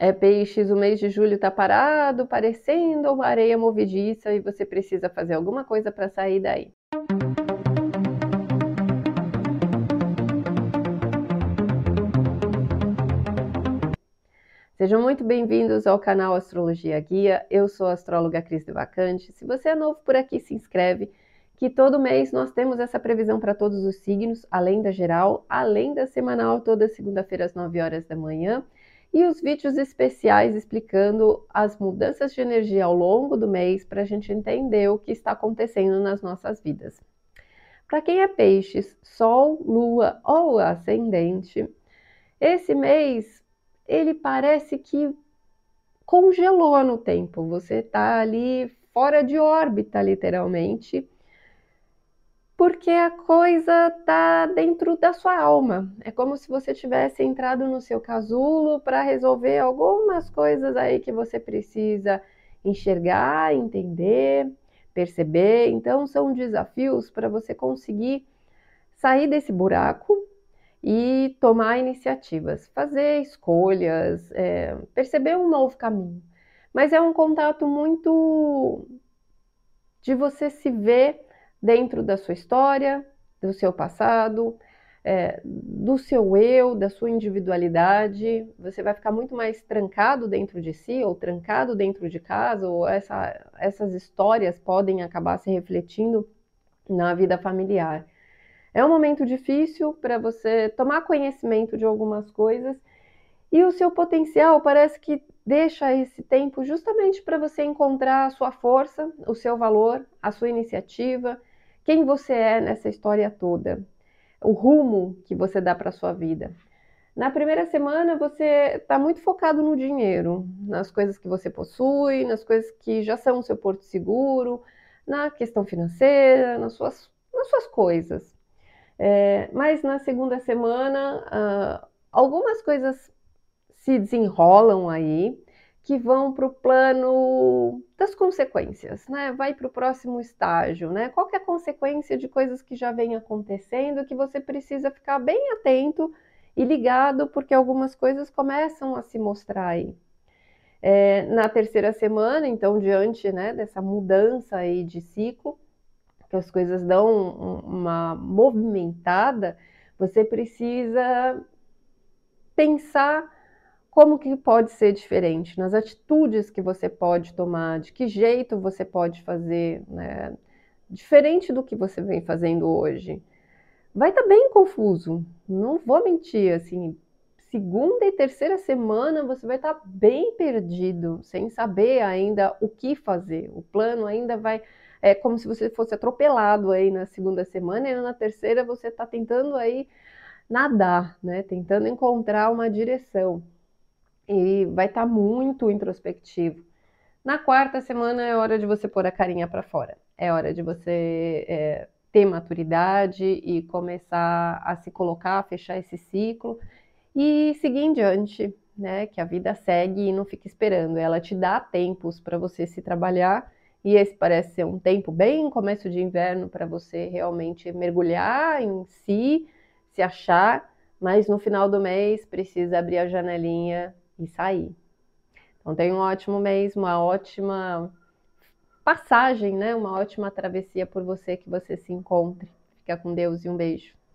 É peixes, o mês de julho está parado, parecendo uma areia movediça e você precisa fazer alguma coisa para sair daí. Sejam muito bem-vindos ao canal Astrologia Guia. Eu sou a astróloga Cris de Vacante. Se você é novo por aqui, se inscreve, que todo mês nós temos essa previsão para todos os signos, além da geral, além da semanal, toda segunda-feira às 9 horas da manhã e os vídeos especiais explicando as mudanças de energia ao longo do mês para a gente entender o que está acontecendo nas nossas vidas. Para quem é peixes, sol, lua ou ascendente, esse mês ele parece que congelou no tempo. Você está ali fora de órbita, literalmente porque a coisa tá dentro da sua alma. É como se você tivesse entrado no seu casulo para resolver algumas coisas aí que você precisa enxergar, entender, perceber. Então são desafios para você conseguir sair desse buraco e tomar iniciativas, fazer escolhas, é, perceber um novo caminho. Mas é um contato muito de você se ver dentro da sua história, do seu passado, é, do seu eu, da sua individualidade. Você vai ficar muito mais trancado dentro de si, ou trancado dentro de casa, ou essa, essas histórias podem acabar se refletindo na vida familiar. É um momento difícil para você tomar conhecimento de algumas coisas e o seu potencial parece que deixa esse tempo justamente para você encontrar a sua força, o seu valor, a sua iniciativa, quem você é nessa história toda, o rumo que você dá para sua vida. Na primeira semana você está muito focado no dinheiro, nas coisas que você possui, nas coisas que já são o seu porto seguro, na questão financeira, nas suas, nas suas coisas. É, mas na segunda semana, uh, algumas coisas se desenrolam aí que vão para o plano das consequências, né? Vai para o próximo estágio, né? Qual é a consequência de coisas que já vem acontecendo que você precisa ficar bem atento e ligado, porque algumas coisas começam a se mostrar aí. É, na terceira semana, então, diante né, dessa mudança aí de ciclo, que as coisas dão uma movimentada, você precisa pensar como que pode ser diferente, nas atitudes que você pode tomar, de que jeito você pode fazer, né? diferente do que você vem fazendo hoje. Vai estar tá bem confuso, não vou mentir, assim, segunda e terceira semana você vai estar tá bem perdido, sem saber ainda o que fazer. O plano ainda vai é como se você fosse atropelado aí na segunda semana e na terceira você está tentando aí nadar, né? Tentando encontrar uma direção e vai estar tá muito introspectivo. Na quarta semana é hora de você pôr a carinha para fora. É hora de você é, ter maturidade e começar a se colocar, a fechar esse ciclo e seguir em diante, né? Que a vida segue e não fica esperando. Ela te dá tempos para você se trabalhar e esse parece ser um tempo bem começo de inverno para você realmente mergulhar em si, se achar, mas no final do mês precisa abrir a janelinha e sair. Então tenha um ótimo mês, uma ótima passagem, né? Uma ótima travessia por você que você se encontre. Fica com Deus e um beijo.